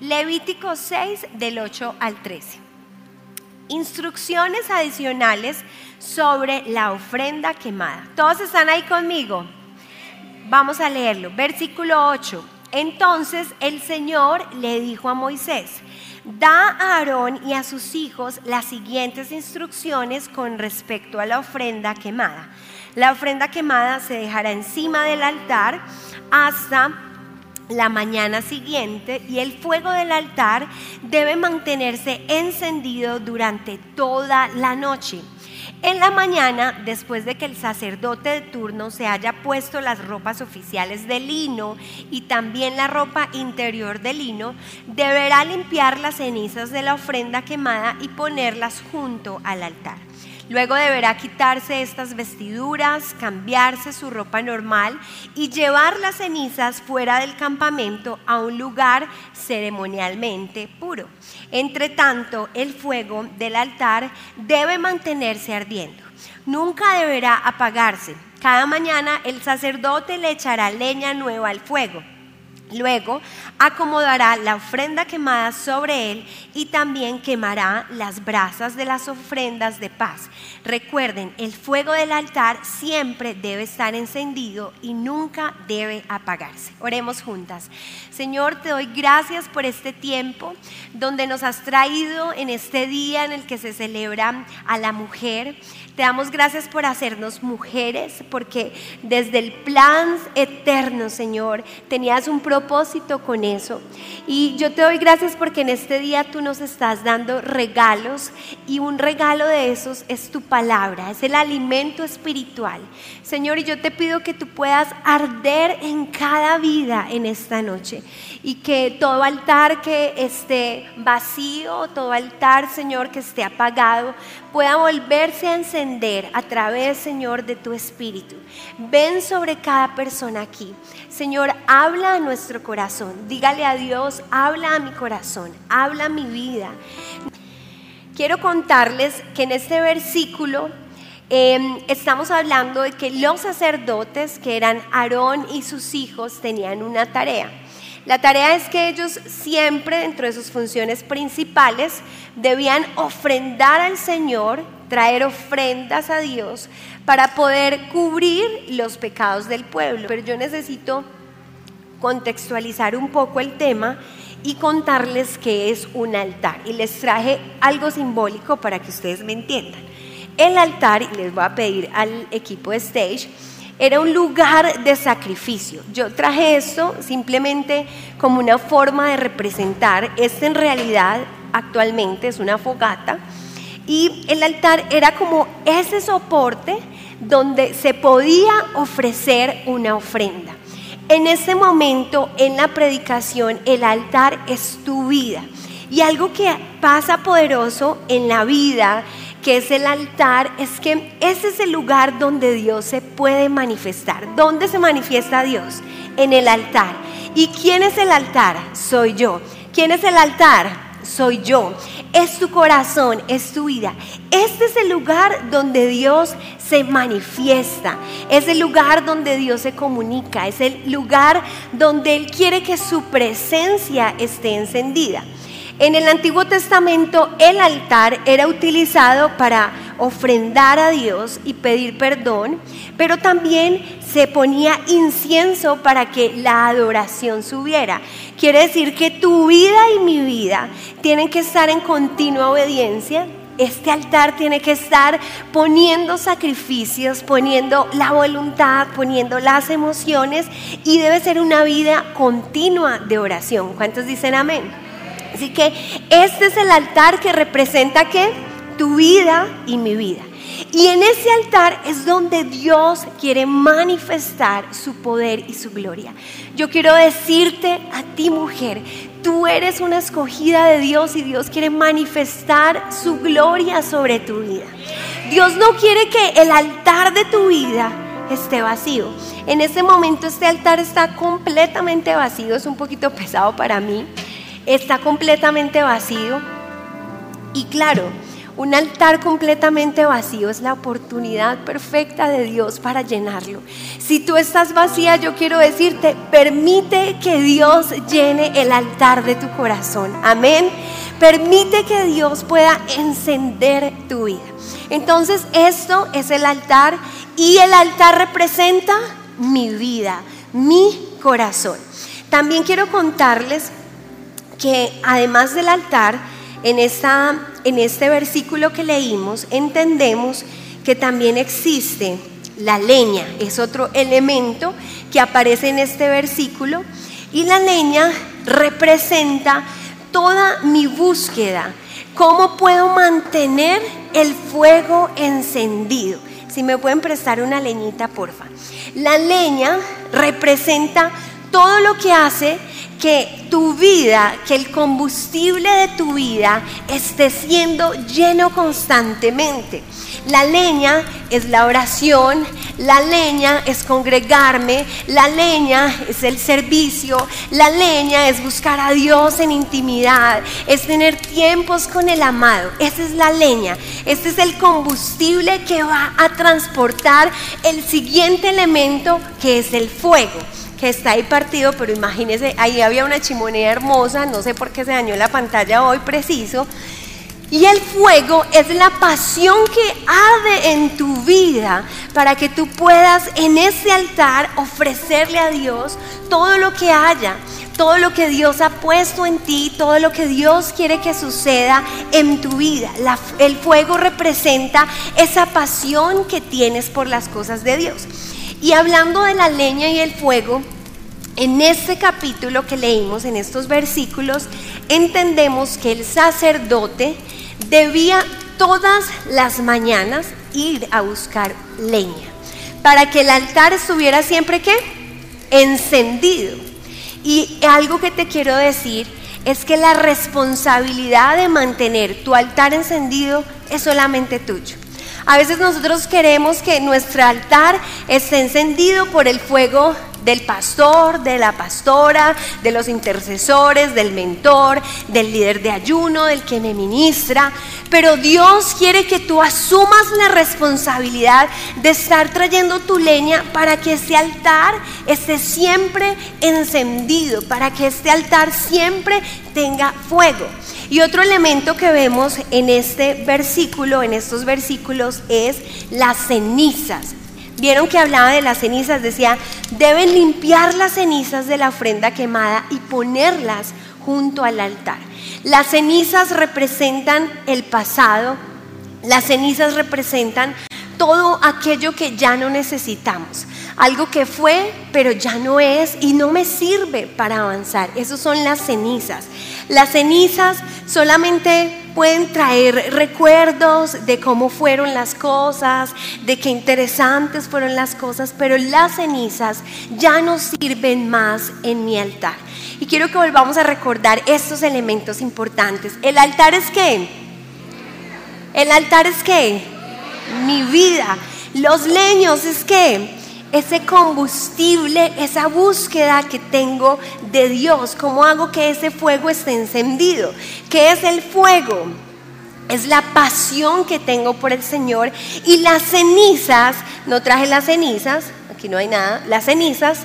Levítico 6 del 8 al 13. Instrucciones adicionales sobre la ofrenda quemada. ¿Todos están ahí conmigo? Vamos a leerlo. Versículo 8. Entonces el Señor le dijo a Moisés, da a Aarón y a sus hijos las siguientes instrucciones con respecto a la ofrenda quemada. La ofrenda quemada se dejará encima del altar hasta la mañana siguiente y el fuego del altar debe mantenerse encendido durante toda la noche. En la mañana, después de que el sacerdote de turno se haya puesto las ropas oficiales de lino y también la ropa interior de lino, deberá limpiar las cenizas de la ofrenda quemada y ponerlas junto al altar. Luego deberá quitarse estas vestiduras, cambiarse su ropa normal y llevar las cenizas fuera del campamento a un lugar ceremonialmente puro. Entre tanto, el fuego del altar debe mantenerse ardiendo. Nunca deberá apagarse. Cada mañana el sacerdote le echará leña nueva al fuego Luego acomodará la ofrenda quemada sobre él y también quemará las brasas de las ofrendas de paz. Recuerden, el fuego del altar siempre debe estar encendido y nunca debe apagarse. Oremos juntas. Señor, te doy gracias por este tiempo donde nos has traído en este día en el que se celebra a la mujer. Te damos gracias por hacernos mujeres, porque desde el plan eterno, Señor, tenías un propósito con eso. Y yo te doy gracias porque en este día tú nos estás dando regalos y un regalo de esos es tu palabra, es el alimento espiritual. Señor, y yo te pido que tú puedas arder en cada vida en esta noche y que todo altar que esté vacío, todo altar, Señor, que esté apagado, pueda volverse a encender a través, Señor, de tu Espíritu. Ven sobre cada persona aquí. Señor, habla a nuestro corazón. Dígale a Dios, habla a mi corazón, habla a mi vida. Quiero contarles que en este versículo em, estamos hablando de que los sacerdotes, que eran Aarón y sus hijos, tenían una tarea. La tarea es que ellos siempre dentro de sus funciones principales debían ofrendar al Señor, traer ofrendas a Dios para poder cubrir los pecados del pueblo. Pero yo necesito contextualizar un poco el tema y contarles qué es un altar. Y les traje algo simbólico para que ustedes me entiendan. El altar, y les voy a pedir al equipo de stage, era un lugar de sacrificio. Yo traje esto simplemente como una forma de representar. Este en realidad actualmente es una fogata. Y el altar era como ese soporte donde se podía ofrecer una ofrenda. En ese momento, en la predicación, el altar es tu vida. Y algo que pasa poderoso en la vida que es el altar, es que ese es el lugar donde Dios se puede manifestar. ¿Dónde se manifiesta Dios? En el altar. ¿Y quién es el altar? Soy yo. ¿Quién es el altar? Soy yo. Es tu corazón, es tu vida. Este es el lugar donde Dios se manifiesta. Es el lugar donde Dios se comunica. Es el lugar donde Él quiere que su presencia esté encendida. En el Antiguo Testamento el altar era utilizado para ofrendar a Dios y pedir perdón, pero también se ponía incienso para que la adoración subiera. Quiere decir que tu vida y mi vida tienen que estar en continua obediencia. Este altar tiene que estar poniendo sacrificios, poniendo la voluntad, poniendo las emociones y debe ser una vida continua de oración. ¿Cuántos dicen amén? Así que este es el altar que representa tu vida y mi vida. Y en ese altar es donde Dios quiere manifestar su poder y su gloria. Yo quiero decirte a ti mujer, tú eres una escogida de Dios y Dios quiere manifestar su gloria sobre tu vida. Dios no quiere que el altar de tu vida esté vacío. En este momento este altar está completamente vacío, es un poquito pesado para mí, está completamente vacío. Y claro, un altar completamente vacío es la oportunidad perfecta de Dios para llenarlo. Si tú estás vacía, yo quiero decirte, permite que Dios llene el altar de tu corazón. Amén. Permite que Dios pueda encender tu vida. Entonces, esto es el altar y el altar representa mi vida, mi corazón. También quiero contarles que además del altar, en, esta, en este versículo que leímos, entendemos que también existe la leña, es otro elemento que aparece en este versículo, y la leña representa toda mi búsqueda, cómo puedo mantener el fuego encendido. Si me pueden prestar una leñita, porfa. La leña representa todo lo que hace que tu vida, que el combustible de tu vida esté siendo lleno constantemente. La leña es la oración, la leña es congregarme, la leña es el servicio, la leña es buscar a Dios en intimidad, es tener tiempos con el amado. Esa es la leña, este es el combustible que va a transportar el siguiente elemento que es el fuego que está ahí partido, pero imagínense, ahí había una chimenea hermosa, no sé por qué se dañó la pantalla hoy preciso. Y el fuego es la pasión que arde en tu vida para que tú puedas en ese altar ofrecerle a Dios todo lo que haya, todo lo que Dios ha puesto en ti, todo lo que Dios quiere que suceda en tu vida. el fuego representa esa pasión que tienes por las cosas de Dios. Y hablando de la leña y el fuego, en este capítulo que leímos, en estos versículos, entendemos que el sacerdote debía todas las mañanas ir a buscar leña para que el altar estuviera siempre qué? Encendido. Y algo que te quiero decir es que la responsabilidad de mantener tu altar encendido es solamente tuyo. A veces nosotros queremos que nuestro altar esté encendido por el fuego del pastor, de la pastora, de los intercesores, del mentor, del líder de ayuno, del que me ministra. Pero Dios quiere que tú asumas la responsabilidad de estar trayendo tu leña para que ese altar esté siempre encendido, para que este altar siempre tenga fuego. Y otro elemento que vemos en este versículo, en estos versículos, es las cenizas. Vieron que hablaba de las cenizas, decía, deben limpiar las cenizas de la ofrenda quemada y ponerlas junto al altar. Las cenizas representan el pasado, las cenizas representan todo aquello que ya no necesitamos, algo que fue pero ya no es y no me sirve para avanzar. Esas son las cenizas. Las cenizas solamente pueden traer recuerdos de cómo fueron las cosas, de qué interesantes fueron las cosas, pero las cenizas ya no sirven más en mi altar. Y quiero que volvamos a recordar estos elementos importantes. ¿El altar es qué? ¿El altar es qué? Mi vida. Los leños es qué? ese combustible, esa búsqueda que tengo de Dios. ¿Cómo hago que ese fuego esté encendido? ¿Qué es el fuego? Es la pasión que tengo por el Señor y las cenizas, no traje las cenizas, aquí no hay nada, las cenizas,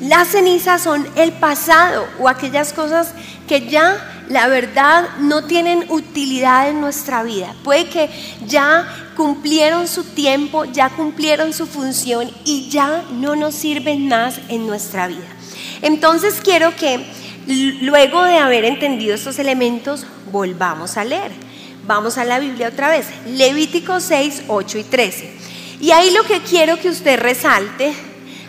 las cenizas son el pasado o aquellas cosas que ya la verdad no tienen utilidad en nuestra vida. Puede que ya cumplieron su tiempo, ya cumplieron su función y ya no nos sirven más en nuestra vida. Entonces quiero que luego de haber entendido estos elementos, volvamos a leer. Vamos a la Biblia otra vez. Levítico 6, 8 y 13. Y ahí lo que quiero que usted resalte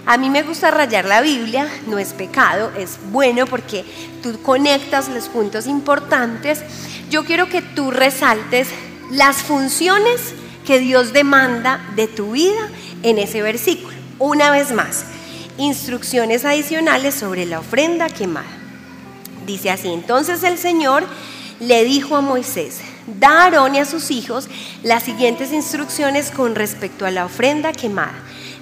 a mí me gusta rayar la Biblia, no es pecado, es bueno porque tú conectas los puntos importantes. Yo quiero que tú resaltes las funciones que Dios demanda de tu vida en ese versículo. Una vez más, instrucciones adicionales sobre la ofrenda quemada. Dice así, entonces el Señor le dijo a Moisés, da a Aarón y a sus hijos las siguientes instrucciones con respecto a la ofrenda quemada.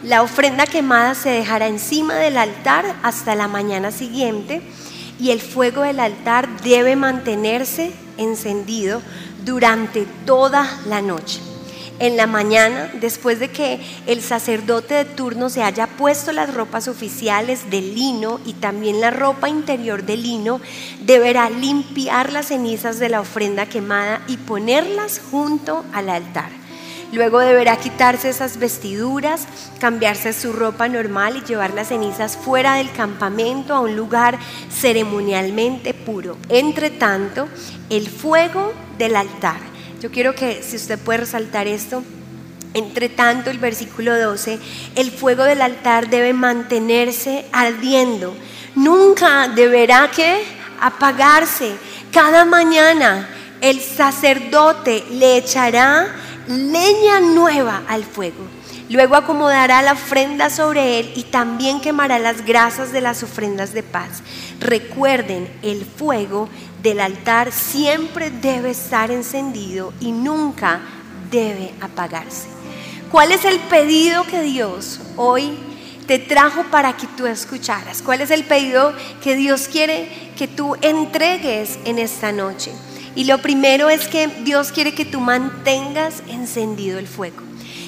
La ofrenda quemada se dejará encima del altar hasta la mañana siguiente y el fuego del altar debe mantenerse encendido durante toda la noche en la mañana, después de que el sacerdote de turno se haya puesto las ropas oficiales de lino y también la ropa interior de lino, deberá limpiar las cenizas de la ofrenda quemada y ponerlas junto al altar. Luego deberá quitarse esas vestiduras, cambiarse su ropa normal y llevar las cenizas fuera del campamento a un lugar ceremonialmente puro. Entre tanto, el fuego del altar yo quiero que si usted puede resaltar esto, entre tanto, el versículo 12, el fuego del altar debe mantenerse ardiendo. Nunca deberá que apagarse. Cada mañana el sacerdote le echará leña nueva al fuego. Luego acomodará la ofrenda sobre él y también quemará las grasas de las ofrendas de paz. Recuerden, el fuego del altar siempre debe estar encendido y nunca debe apagarse. ¿Cuál es el pedido que Dios hoy te trajo para que tú escucharas? ¿Cuál es el pedido que Dios quiere que tú entregues en esta noche? Y lo primero es que Dios quiere que tú mantengas encendido el fuego.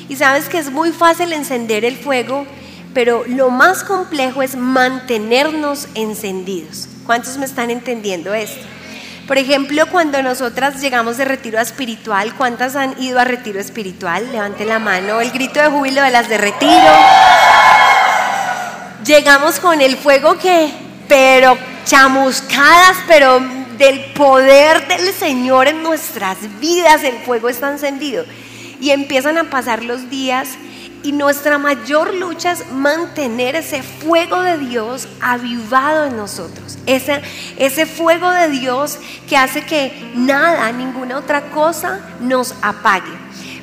Y sabes que es muy fácil encender el fuego, pero lo más complejo es mantenernos encendidos. ¿Cuántos me están entendiendo esto? Por ejemplo, cuando nosotras llegamos de retiro espiritual, ¿cuántas han ido a retiro espiritual? Levante la mano, el grito de júbilo de las de retiro. Llegamos con el fuego que, pero chamuscadas, pero del poder del Señor en nuestras vidas, el fuego está encendido. Y empiezan a pasar los días y nuestra mayor lucha es mantener ese fuego de Dios avivado en nosotros. Ese, ese fuego de Dios que hace que nada, ninguna otra cosa nos apague.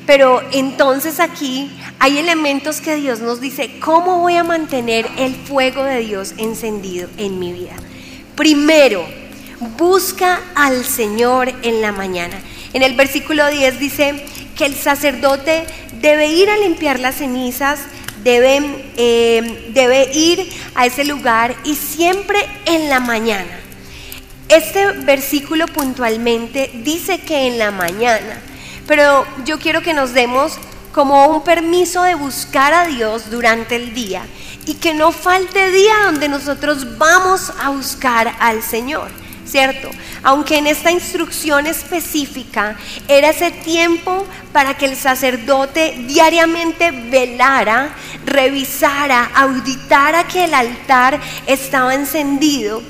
Pero entonces aquí hay elementos que Dios nos dice, ¿cómo voy a mantener el fuego de Dios encendido en mi vida? Primero, busca al Señor en la mañana. En el versículo 10 dice que el sacerdote debe ir a limpiar las cenizas, debe, eh, debe ir a ese lugar y siempre en la mañana. Este versículo puntualmente dice que en la mañana, pero yo quiero que nos demos como un permiso de buscar a Dios durante el día y que no falte día donde nosotros vamos a buscar al Señor. ¿Cierto? Aunque en esta instrucción específica era ese tiempo para que el sacerdote diariamente velara, revisara, auditara que el altar estaba encendido.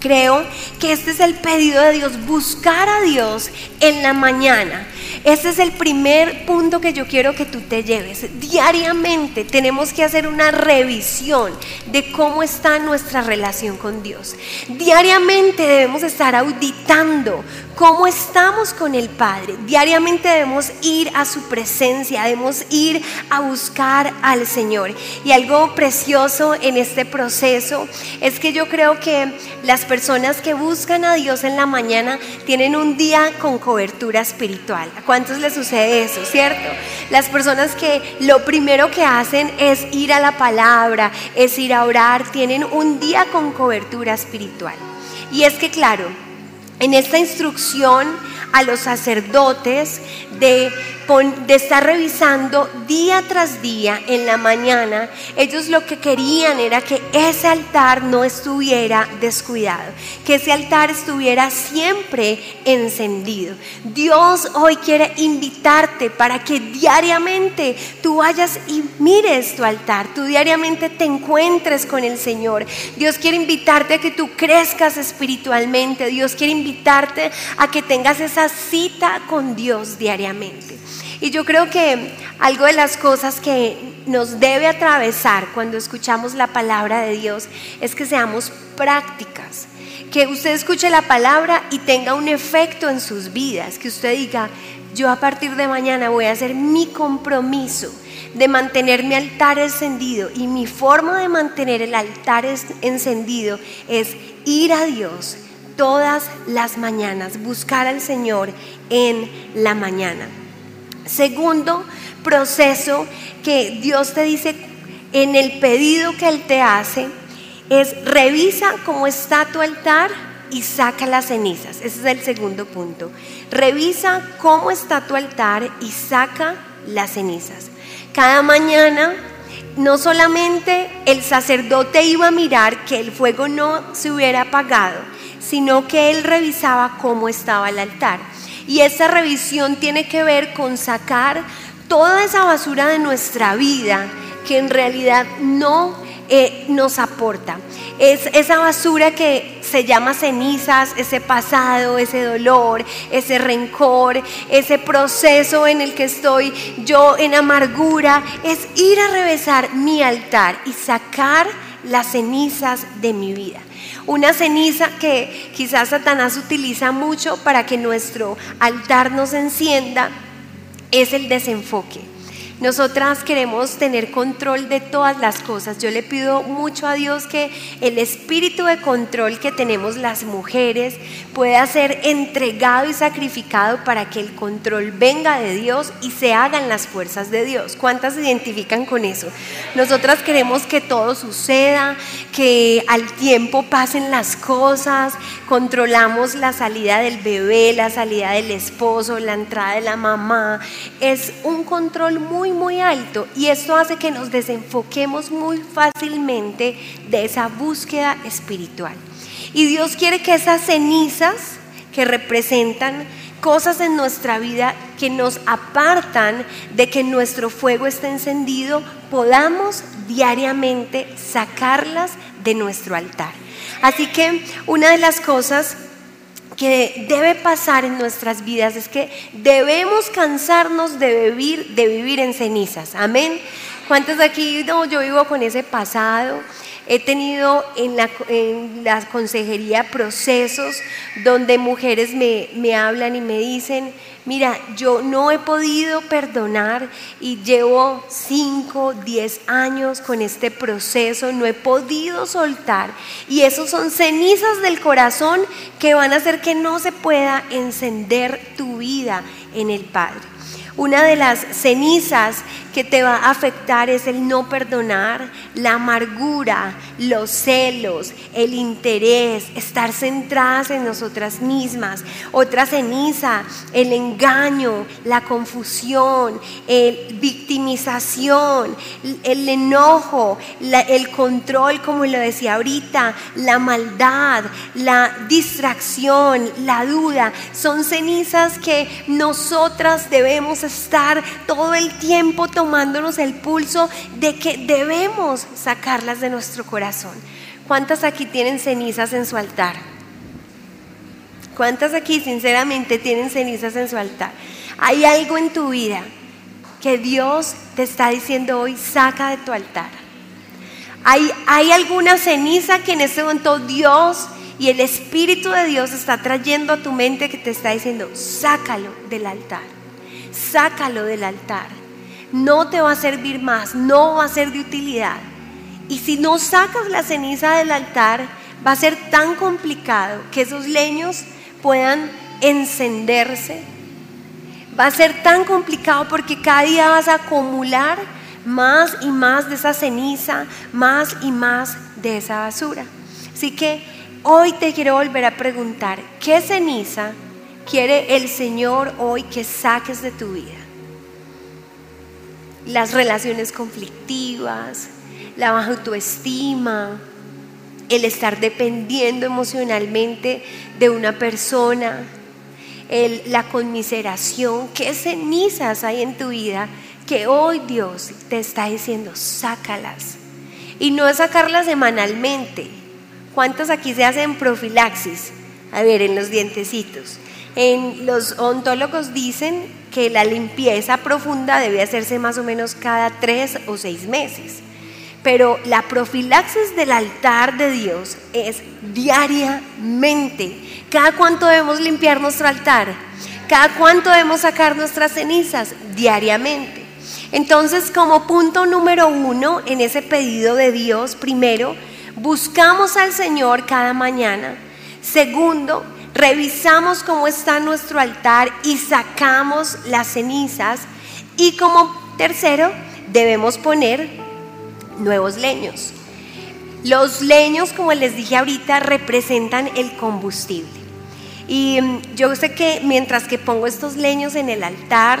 Creo que este es el pedido de Dios, buscar a Dios en la mañana. Ese es el primer punto que yo quiero que tú te lleves. Diariamente tenemos que hacer una revisión de cómo está nuestra relación con Dios. Diariamente debemos estar auditando cómo estamos con el Padre. Diariamente debemos ir a su presencia, debemos ir a buscar al Señor. Y algo precioso en este proceso es que yo creo que las personas que buscan a Dios en la mañana tienen un día con cobertura espiritual. ¿A cuántos les sucede eso, cierto? Las personas que lo primero que hacen es ir a la palabra, es ir a orar, tienen un día con cobertura espiritual. Y es que claro, en esta instrucción a los sacerdotes de, de, estar revisando día tras día en la mañana, ellos lo que querían era que ese altar no estuviera descuidado, que ese altar estuviera siempre encendido. Dios hoy quiere invitarte para que diariamente tú vayas y mires tu altar, tú diariamente te encuentres con el Señor. Dios quiere invitarte a que tú crezcas espiritualmente, Dios quiere invitarte a que tengas esa cita con Dios diariamente. Y yo creo que algo de las cosas que nos debe atravesar cuando escuchamos la palabra de Dios es que seamos prácticas. Que usted escuche la palabra y tenga un efecto en sus vidas. Que usted diga, yo a partir de mañana voy a hacer mi compromiso de mantener mi altar encendido. Y mi forma de mantener el altar encendido es ir a Dios todas las mañanas, buscar al Señor en la mañana. Segundo proceso que Dios te dice en el pedido que Él te hace es revisa cómo está tu altar y saca las cenizas. Ese es el segundo punto. Revisa cómo está tu altar y saca las cenizas. Cada mañana no solamente el sacerdote iba a mirar que el fuego no se hubiera apagado, sino que él revisaba cómo estaba el altar. Y esa revisión tiene que ver con sacar toda esa basura de nuestra vida que en realidad no eh, nos aporta. Es esa basura que se llama cenizas, ese pasado, ese dolor, ese rencor, ese proceso en el que estoy yo en amargura, es ir a revesar mi altar y sacar las cenizas de mi vida. Una ceniza que quizás Satanás utiliza mucho para que nuestro altar nos encienda es el desenfoque. Nosotras queremos tener control de todas las cosas. Yo le pido mucho a Dios que el espíritu de control que tenemos las mujeres pueda ser entregado y sacrificado para que el control venga de Dios y se hagan las fuerzas de Dios. ¿Cuántas se identifican con eso? Nosotras queremos que todo suceda, que al tiempo pasen las cosas, controlamos la salida del bebé, la salida del esposo, la entrada de la mamá. Es un control muy muy, alto y esto hace que nos desenfoquemos muy fácilmente de esa búsqueda espiritual. Y Dios quiere que esas cenizas que representan cosas en nuestra vida que nos apartan de que nuestro fuego esté encendido, podamos diariamente sacarlas de nuestro altar. Así que una de las cosas que debe pasar en nuestras vidas es que debemos cansarnos de vivir, de vivir en cenizas. Amén. ¿Cuántos de aquí, no, yo vivo con ese pasado? He tenido en la, en la consejería procesos donde mujeres me, me hablan y me dicen, mira, yo no he podido perdonar y llevo 5, 10 años con este proceso, no he podido soltar. Y esos son cenizas del corazón que van a hacer que no se pueda encender tu vida en el Padre. Una de las cenizas que te va a afectar es el no perdonar, la amargura, los celos, el interés, estar centradas en nosotras mismas. Otra ceniza, el engaño, la confusión, el victimización, el enojo, el control, como lo decía ahorita, la maldad, la distracción, la duda. Son cenizas que nosotras debemos estar todo el tiempo tomando tomándonos el pulso de que debemos sacarlas de nuestro corazón. ¿Cuántas aquí tienen cenizas en su altar? ¿Cuántas aquí sinceramente tienen cenizas en su altar? Hay algo en tu vida que Dios te está diciendo hoy, saca de tu altar. Hay, hay alguna ceniza que en este momento Dios y el Espíritu de Dios está trayendo a tu mente que te está diciendo, sácalo del altar, sácalo del altar no te va a servir más, no va a ser de utilidad. Y si no sacas la ceniza del altar, va a ser tan complicado que esos leños puedan encenderse. Va a ser tan complicado porque cada día vas a acumular más y más de esa ceniza, más y más de esa basura. Así que hoy te quiero volver a preguntar, ¿qué ceniza quiere el Señor hoy que saques de tu vida? Las relaciones conflictivas, la baja autoestima, el estar dependiendo emocionalmente de una persona, la conmiseración, qué cenizas hay en tu vida que hoy Dios te está diciendo, sácalas. Y no es sacarlas semanalmente. ¿Cuántos aquí se hacen profilaxis? A ver, en los dientecitos. En los ontólogos dicen que la limpieza profunda debe hacerse más o menos cada tres o seis meses. Pero la profilaxis del altar de Dios es diariamente. ¿Cada cuánto debemos limpiar nuestro altar? ¿Cada cuánto debemos sacar nuestras cenizas? Diariamente. Entonces, como punto número uno en ese pedido de Dios, primero, buscamos al Señor cada mañana Segundo, revisamos cómo está nuestro altar y sacamos las cenizas. Y como tercero, debemos poner nuevos leños. Los leños, como les dije ahorita, representan el combustible. Y mm, yo sé que mientras que pongo estos leños en el altar,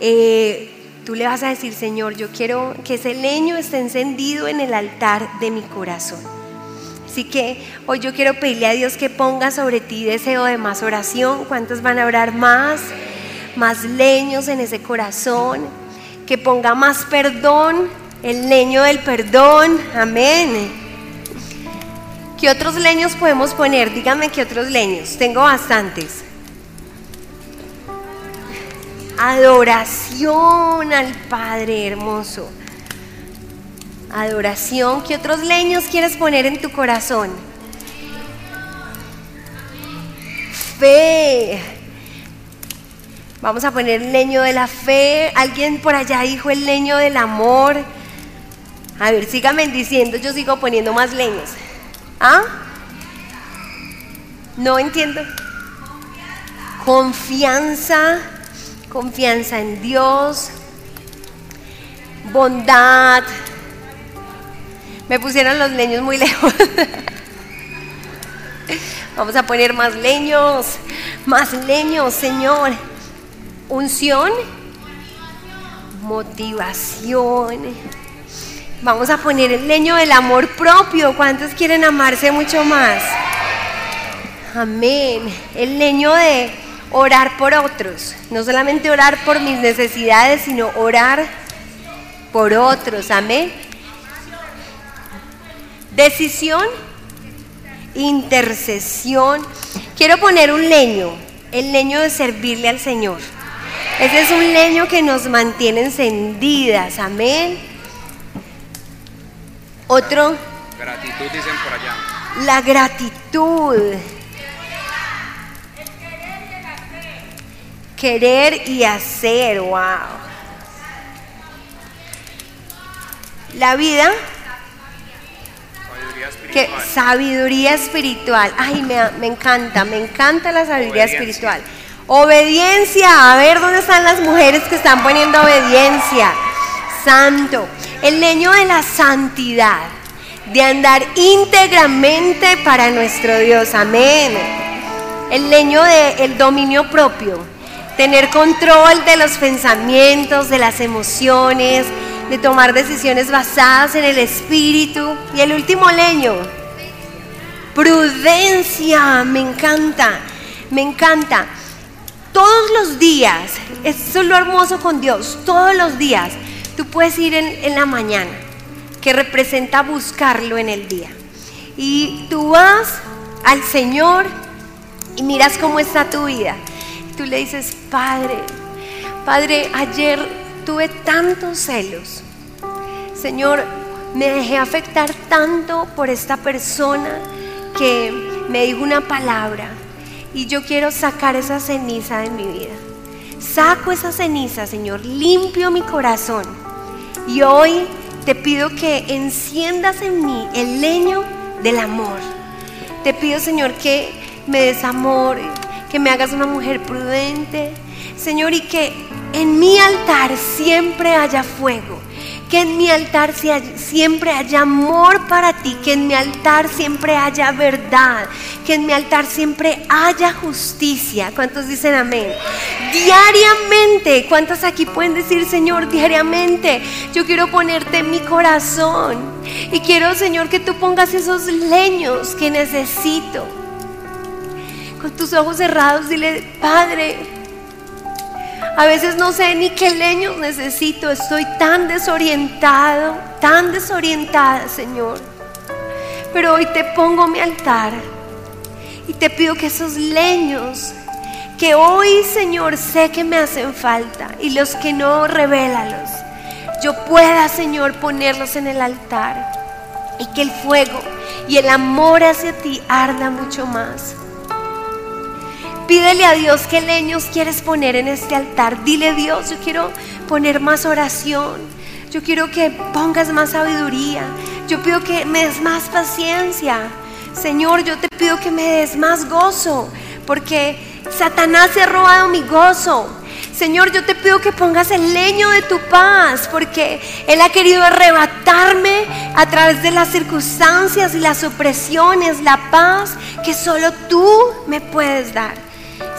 eh, tú le vas a decir, Señor, yo quiero que ese leño esté encendido en el altar de mi corazón. Así que hoy yo quiero pedirle a Dios que ponga sobre ti deseo de más oración. ¿Cuántos van a orar más? Más leños en ese corazón. Que ponga más perdón, el leño del perdón. Amén. ¿Qué otros leños podemos poner? Dígame qué otros leños. Tengo bastantes. Adoración al Padre hermoso. Adoración. ¿Qué otros leños quieres poner en tu corazón? Fe. Vamos a poner el leño de la fe. Alguien por allá dijo el leño del amor. A ver, síganme diciendo, yo sigo poniendo más leños. ¿Ah? No entiendo. Confianza, confianza en Dios, bondad. Me pusieron los leños muy lejos. Vamos a poner más leños, más leños, Señor. Unción, motivación Vamos a poner el leño del amor propio. ¿Cuántos quieren amarse mucho más? Amén. El leño de orar por otros. No solamente orar por mis necesidades, sino orar por otros. Amén. Decisión, intercesión. Quiero poner un leño, el leño de servirle al Señor. Ese es un leño que nos mantiene encendidas. Amén otro. Gratitud dicen por allá. La gratitud. Querer y hacer, wow. La vida. Sabiduría espiritual. Que, sabiduría espiritual. Ay, me, me encanta, me encanta la sabiduría Obediencia. espiritual. Obediencia. A ver dónde están las mujeres que están poniendo obediencia. Santo. El leño de la santidad. De andar íntegramente para nuestro Dios. Amén. El leño del dominio propio. Tener control de los pensamientos, de las emociones, de tomar decisiones basadas en el espíritu. Y el último leño, prudencia, me encanta, me encanta. Todos los días, eso es lo hermoso con Dios, todos los días tú puedes ir en, en la mañana, que representa buscarlo en el día. Y tú vas al Señor y miras cómo está tu vida. Tú le dices, Padre, Padre, ayer tuve tantos celos. Señor, me dejé afectar tanto por esta persona que me dijo una palabra y yo quiero sacar esa ceniza de mi vida. Saco esa ceniza, Señor, limpio mi corazón y hoy te pido que enciendas en mí el leño del amor. Te pido, Señor, que me des amor, que me hagas una mujer prudente, Señor, y que en mi altar siempre haya fuego, que en mi altar siempre haya amor para ti, que en mi altar siempre haya verdad, que en mi altar siempre haya justicia. ¿Cuántos dicen amén? Diariamente, ¿cuántos aquí pueden decir, Señor, diariamente? Yo quiero ponerte en mi corazón y quiero, Señor, que tú pongas esos leños que necesito. Con tus ojos cerrados, dile, Padre, a veces no sé ni qué leños necesito. Estoy tan desorientado, tan desorientada, Señor. Pero hoy te pongo mi altar y te pido que esos leños que hoy, Señor, sé que me hacen falta y los que no, revélalos. Yo pueda, Señor, ponerlos en el altar y que el fuego y el amor hacia ti arda mucho más. Pídele a Dios qué leños quieres poner en este altar. Dile Dios, yo quiero poner más oración. Yo quiero que pongas más sabiduría. Yo pido que me des más paciencia. Señor, yo te pido que me des más gozo, porque Satanás ha robado mi gozo. Señor, yo te pido que pongas el leño de tu paz, porque Él ha querido arrebatarme a través de las circunstancias y las opresiones, la paz que solo tú me puedes dar.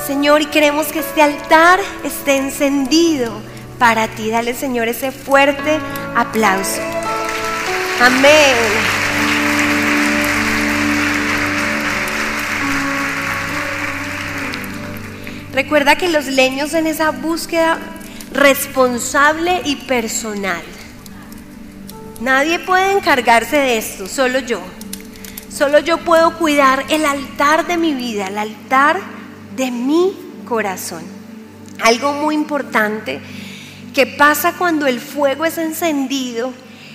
Señor, y queremos que este altar esté encendido para ti. Dale, Señor, ese fuerte aplauso. Amén. Recuerda que los leños en esa búsqueda responsable y personal. Nadie puede encargarse de esto, solo yo. Solo yo puedo cuidar el altar de mi vida, el altar de mi corazón. Algo muy importante que pasa cuando el fuego es encendido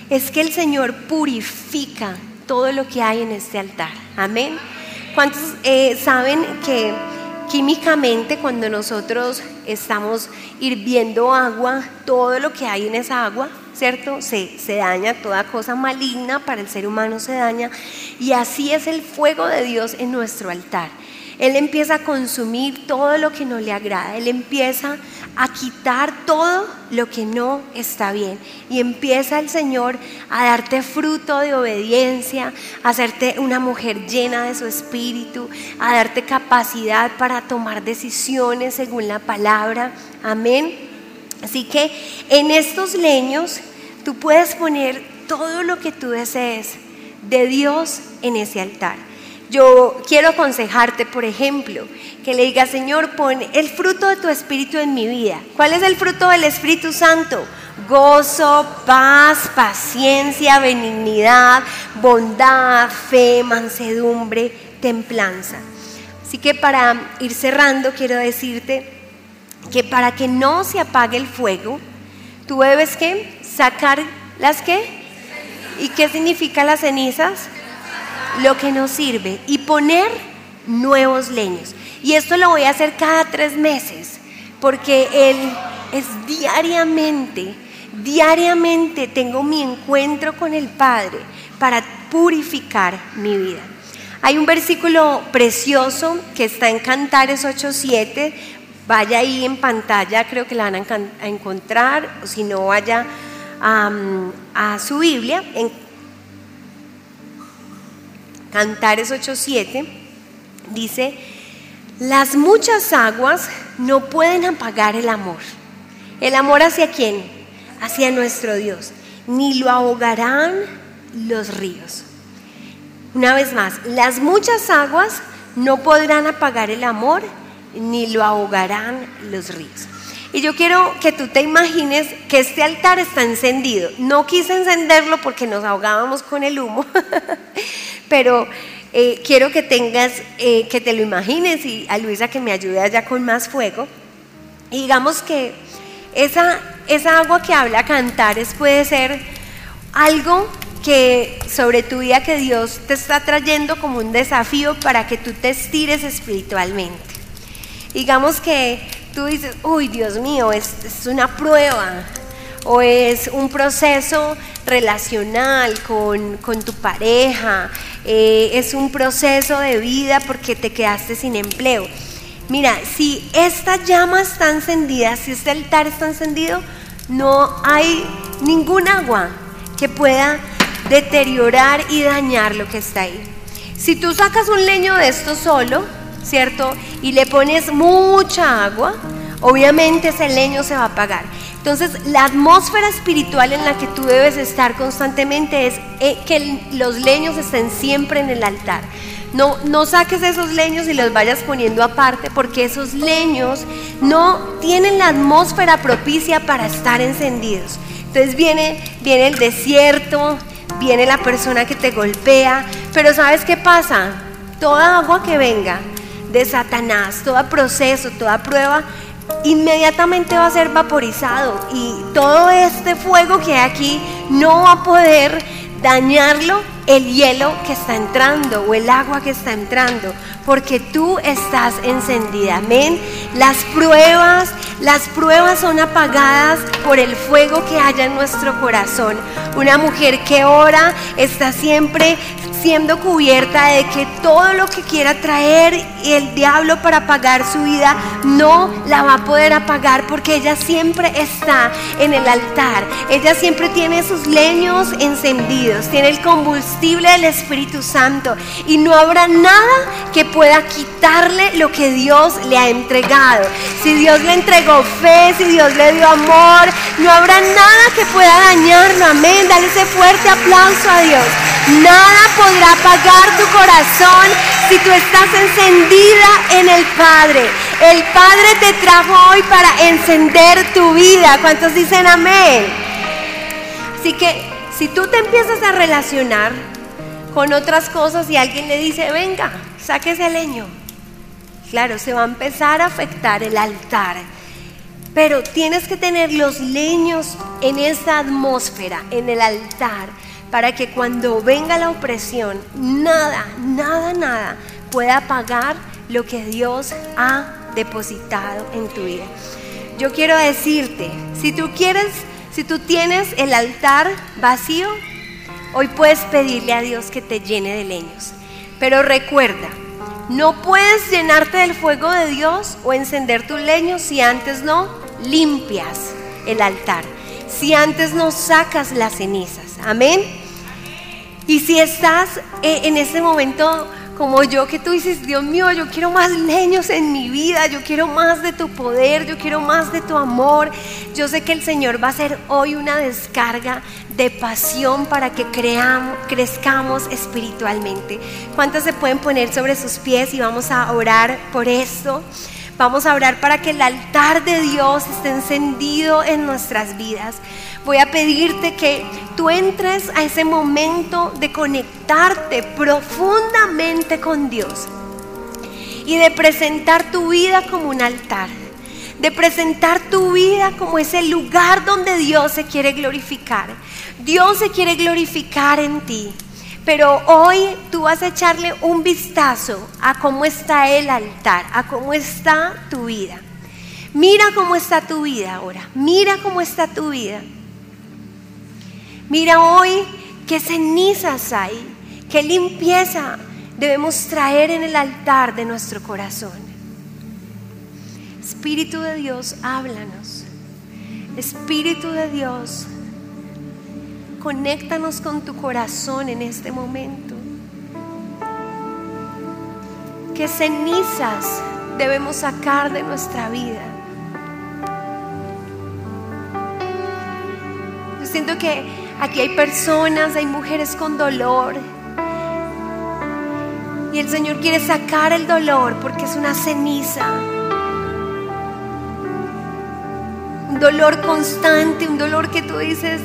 es que el Señor purifica todo lo que hay en este altar. Amén. ¿Cuántos eh, saben que químicamente cuando nosotros estamos hirviendo agua, todo lo que hay en esa agua, ¿cierto? Se, se, daña, toda cosa maligna para el ser humano se daña. Y así es el fuego de Dios en nuestro altar. Él empieza a consumir todo lo que no le agrada. Él empieza a quitar todo lo que no está bien. Y empieza el Señor a darte fruto de obediencia, a hacerte una mujer llena de su espíritu, a darte capacidad para tomar decisiones según la palabra. Amén. Así que en estos leños tú puedes poner todo lo que tú desees de Dios en ese altar. Yo quiero aconsejarte, por ejemplo, que le digas, Señor, pon el fruto de tu Espíritu en mi vida. ¿Cuál es el fruto del Espíritu Santo? Gozo, paz, paciencia, benignidad, bondad, fe, mansedumbre, templanza. Así que para ir cerrando, quiero decirte que para que no se apague el fuego, tú debes que sacar las qué? ¿Y qué significa las cenizas? Lo que nos sirve y poner nuevos leños. Y esto lo voy a hacer cada tres meses, porque Él es diariamente, diariamente tengo mi encuentro con el Padre para purificar mi vida. Hay un versículo precioso que está en Cantares 8.7, vaya ahí en pantalla, creo que la van a encontrar, o si no, vaya a, su Biblia, Cantares 8:7, dice, las muchas aguas no pueden apagar el amor. ¿El amor hacia quién? Hacia nuestro Dios. Ni lo ahogarán los ríos. Una vez más, las muchas aguas no podrán apagar el amor, ni lo ahogarán los ríos. Y yo quiero que tú te imagines que este altar está encendido. No quise encenderlo porque nos ahogábamos con el humo, pero eh, quiero que tengas, eh, que te lo imagines y a Luisa que me ayude allá con más fuego. Y digamos que esa, esa agua que habla Cantares puede ser algo que sobre tu vida que Dios te está trayendo como un desafío para que tú te estires espiritualmente. Digamos que tú dices, uy Dios mío, es, una prueba, o es un proceso relacional con, tu pareja, eh, es un proceso de vida porque te quedaste sin empleo. Mira, si esta llama está encendida, si este altar está encendido, no hay ningún agua que pueda deteriorar y dañar lo que está ahí. Si tú sacas un leño de esto solo, ¿cierto? Y le pones mucha agua, obviamente ese leño se va a apagar. Entonces, la atmósfera espiritual en la que tú debes estar constantemente es eh, que los leños estén siempre en el altar. No, no saques esos leños y los vayas poniendo aparte porque esos leños no tienen la atmósfera propicia para estar encendidos. Entonces viene, viene el desierto, viene la persona que te golpea, pero ¿sabes qué pasa? Toda agua que venga de Satanás, todo proceso, toda prueba, inmediatamente va a ser vaporizado y todo este fuego que hay aquí no va a poder dañarlo el hielo que está entrando o el agua que está entrando, porque tú estás encendida. Amén. Las pruebas, las pruebas son apagadas por el fuego que haya en nuestro corazón. Una mujer que ora está siempre siendo cubierta de que todo lo que quiera traer el diablo para apagar su vida no la va a poder apagar porque ella siempre está en el altar. Ella siempre tiene sus leños encendidos, tiene el combustible del Espíritu Santo y no habrá nada que pueda quitarle lo que Dios le ha entregado. Si Dios le entregó fe, si Dios le dio amor, no habrá nada que pueda dañarlo. Amén. Dale ese fuerte aplauso a Dios. Nada podrá apagar tu corazón si tú estás encendida en el Padre. El Padre te trajo hoy para encender tu vida. ¿Cuántos dicen amén? Así que si tú te empiezas a relacionar con otras cosas y alguien le dice, venga, saque ese leño. Claro, se va a empezar a afectar el altar. Pero tienes que tener los leños en esa atmósfera, en el altar para que cuando venga la opresión, nada, nada, nada pueda apagar lo que Dios ha depositado en tu vida. Yo quiero decirte, si tú quieres, si tú tienes el altar vacío, hoy puedes pedirle a Dios que te llene de leños. Pero recuerda, no puedes llenarte del fuego de Dios o encender tu leño si antes no limpias el altar, si antes no sacas las cenizas. Amén. Y si estás eh, en ese momento como yo, que tú dices, Dios mío, yo quiero más leños en mi vida, yo quiero más de tu poder, yo quiero más de tu amor. Yo sé que el Señor va a hacer hoy una descarga de pasión para que creamos, crezcamos espiritualmente. ¿Cuántos se pueden poner sobre sus pies y vamos a orar por esto? Vamos a orar para que el altar de Dios esté encendido en nuestras vidas. Voy a pedirte que tú entres a ese momento de conectarte profundamente con Dios y de presentar tu vida como un altar, de presentar tu vida como ese lugar donde Dios se quiere glorificar. Dios se quiere glorificar en ti. Pero hoy tú vas a echarle un vistazo a cómo está el altar, a cómo está tu vida. Mira cómo está tu vida ahora, mira cómo está tu vida. Mira hoy qué cenizas hay, qué limpieza debemos traer en el altar de nuestro corazón. Espíritu de Dios, háblanos. Espíritu de Dios, conéctanos con tu corazón en este momento. ¿Qué cenizas debemos sacar de nuestra vida? Yo siento que Aquí hay personas, hay mujeres con dolor. Y el Señor quiere sacar el dolor porque es una ceniza. Un dolor constante, un dolor que tú dices,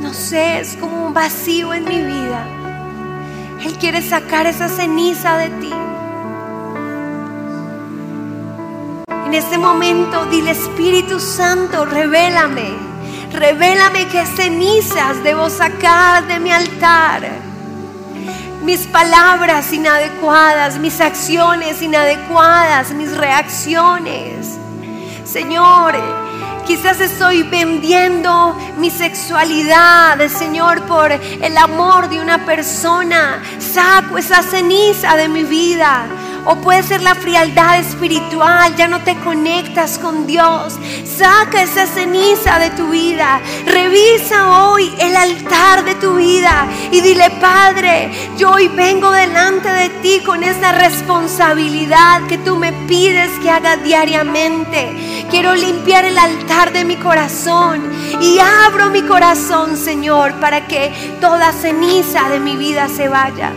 no sé, es como un vacío en mi vida. Él quiere sacar esa ceniza de ti. En este momento dile Espíritu Santo, revélame Revélame qué cenizas debo sacar de mi altar. Mis palabras inadecuadas, mis acciones inadecuadas, mis reacciones. Señor, quizás estoy vendiendo mi sexualidad, Señor, por el amor de una persona. Saco esa ceniza de mi vida. O puede ser la frialdad espiritual, ya no te conectas con Dios. Saca esa ceniza de tu vida. Revisa hoy el altar de tu vida y dile, Padre, yo hoy vengo delante de ti con esa responsabilidad que tú me pides que haga diariamente. Quiero limpiar el altar de mi corazón y abro mi corazón, Señor, para que toda ceniza de mi vida se vaya.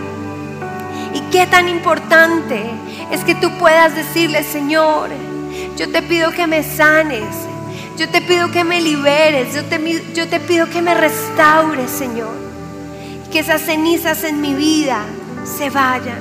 Y qué tan importante es que tú puedas decirle, Señor, yo te pido que me sanes, yo te pido que me liberes, yo te, pido que me restaures, Señor. Que esas cenizas en mi vida se vayan.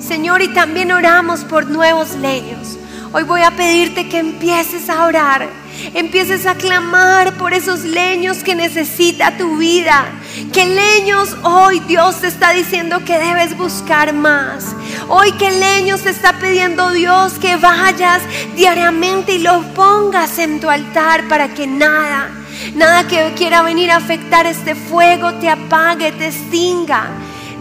Señor, y también oramos por nuevos leños. Hoy voy a pedirte que empieces a orar empieces a clamar por esos leños que necesita tu vida. Que leños hoy Dios te está diciendo que debes buscar más. Hoy que leños te está pidiendo Dios que vayas diariamente y los pongas en tu altar para que nada, nada que quiera venir a afectar este fuego te apague, te extinga.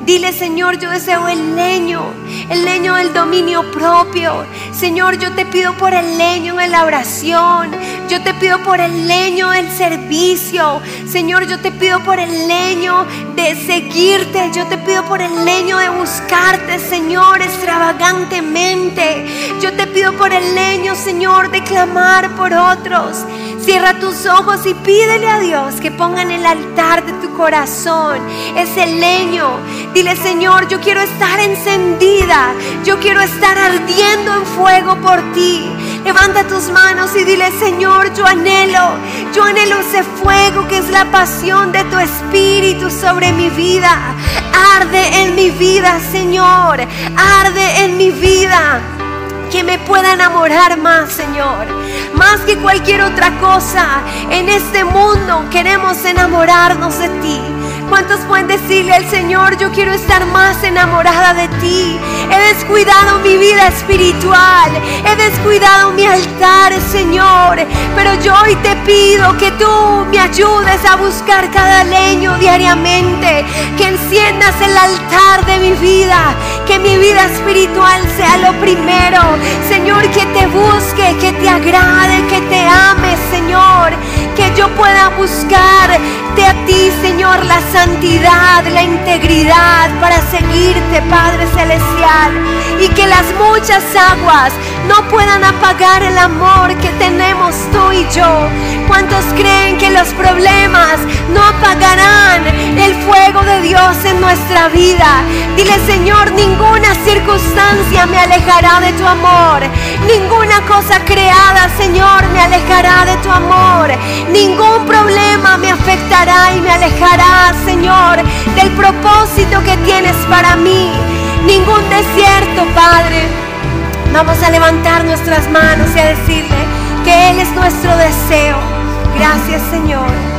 Dile, Señor, yo deseo el leño, el leño del dominio propio. Señor, yo te pido por el leño en la oración. Yo te pido por el leño del servicio. Señor, yo te pido por el leño de seguirte. Yo te pido por el leño de buscarte, Señor, extravagantemente. Yo te pido por el leño, Señor, de clamar por otros. Cierra tus ojos y pídele a Dios que ponga en el altar de tu corazón ese leño. Dile, Señor, yo quiero estar encendida. Yo quiero estar ardiendo en fuego por ti. Levanta tus manos y dile, Señor, yo anhelo, yo anhelo ese fuego que es la pasión de tu espíritu sobre mi vida. Arde en mi vida, Señor. Arde en mi vida que me pueda enamorar más, Señor. Más que cualquier otra cosa en este mundo queremos enamorarnos de ti. ¿Cuántos pueden decirle al Señor, yo quiero estar más enamorada de ti? He descuidado mi vida espiritual, he descuidado mi altar, Señor. Pero yo hoy te pido que tú me ayudes a buscar cada leño diariamente, que enciendas el altar de mi vida, que mi vida espiritual sea lo primero. Señor, que te busque, que te agrade, que te ame, Señor. Que yo pueda buscarte a ti, Señor, la santidad, la integridad para seguirte, Padre Celestial. Y que las muchas aguas no puedan apagar el amor que tenemos tú y yo. ¿Cuántos creen que los problemas no apagarán el fuego de Dios en nuestra vida? Dile, Señor, ninguna circunstancia me alejará de tu amor. Ninguna cosa creada, Señor, me alejará de tu amor. Ningún problema me afectará y me alejará, Señor, del propósito que tienes para mí. Ningún desierto, Padre. Vamos a levantar nuestras manos y a decirle que Él es nuestro deseo. Gracias, Señor.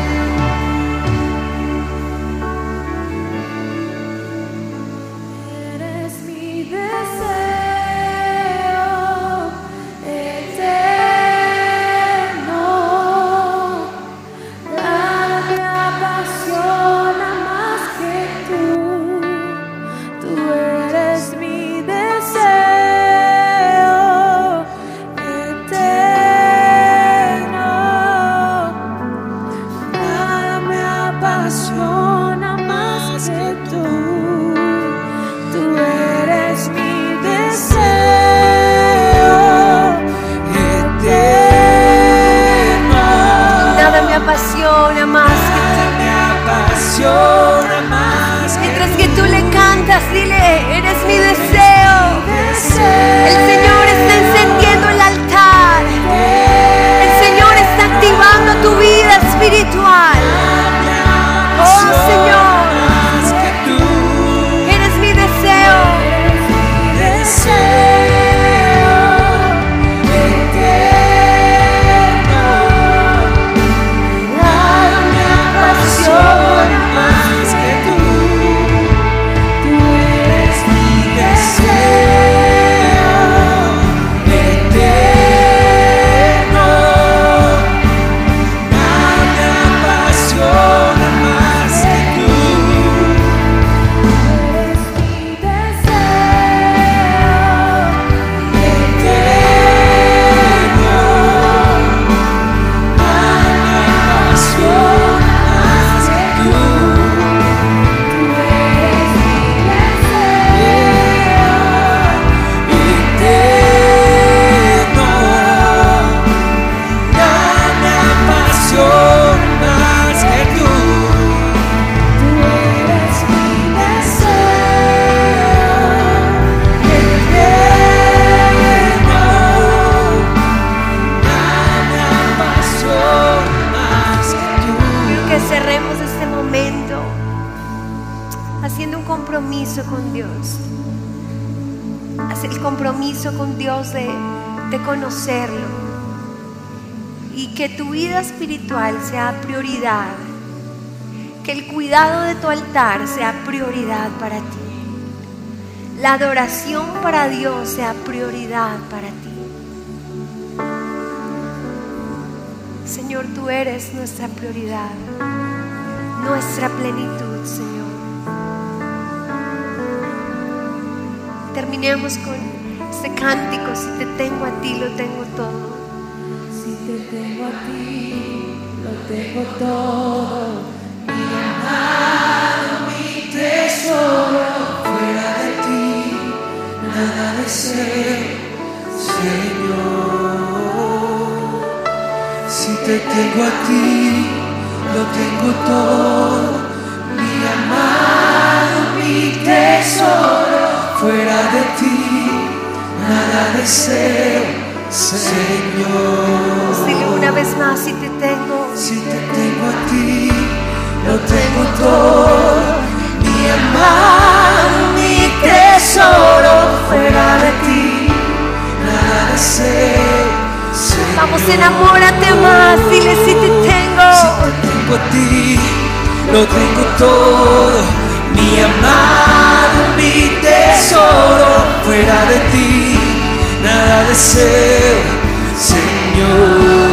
Altar sea prioridad para ti. La adoración para Dios sea prioridad para ti. Señor, tú eres nuestra prioridad, nuestra plenitud, Señor. terminemos con este cántico. Si te tengo a ti, lo tengo todo. Si te tengo a ti, lo tengo todo. Nada deseo, Señor. Si te tengo a ti, lo tengo todo. Mi amado, mi tesoro, fuera de ti, nada deseo, Señor. Dile una vez más, si te tengo. Si te tengo a ti, lo tengo todo. Mi amado, Vamos, enamórate más. Dile si te tengo. Si te tengo a ti, lo tengo todo. Mi amado, mi tesoro, fuera de ti, nada deseo, Señor.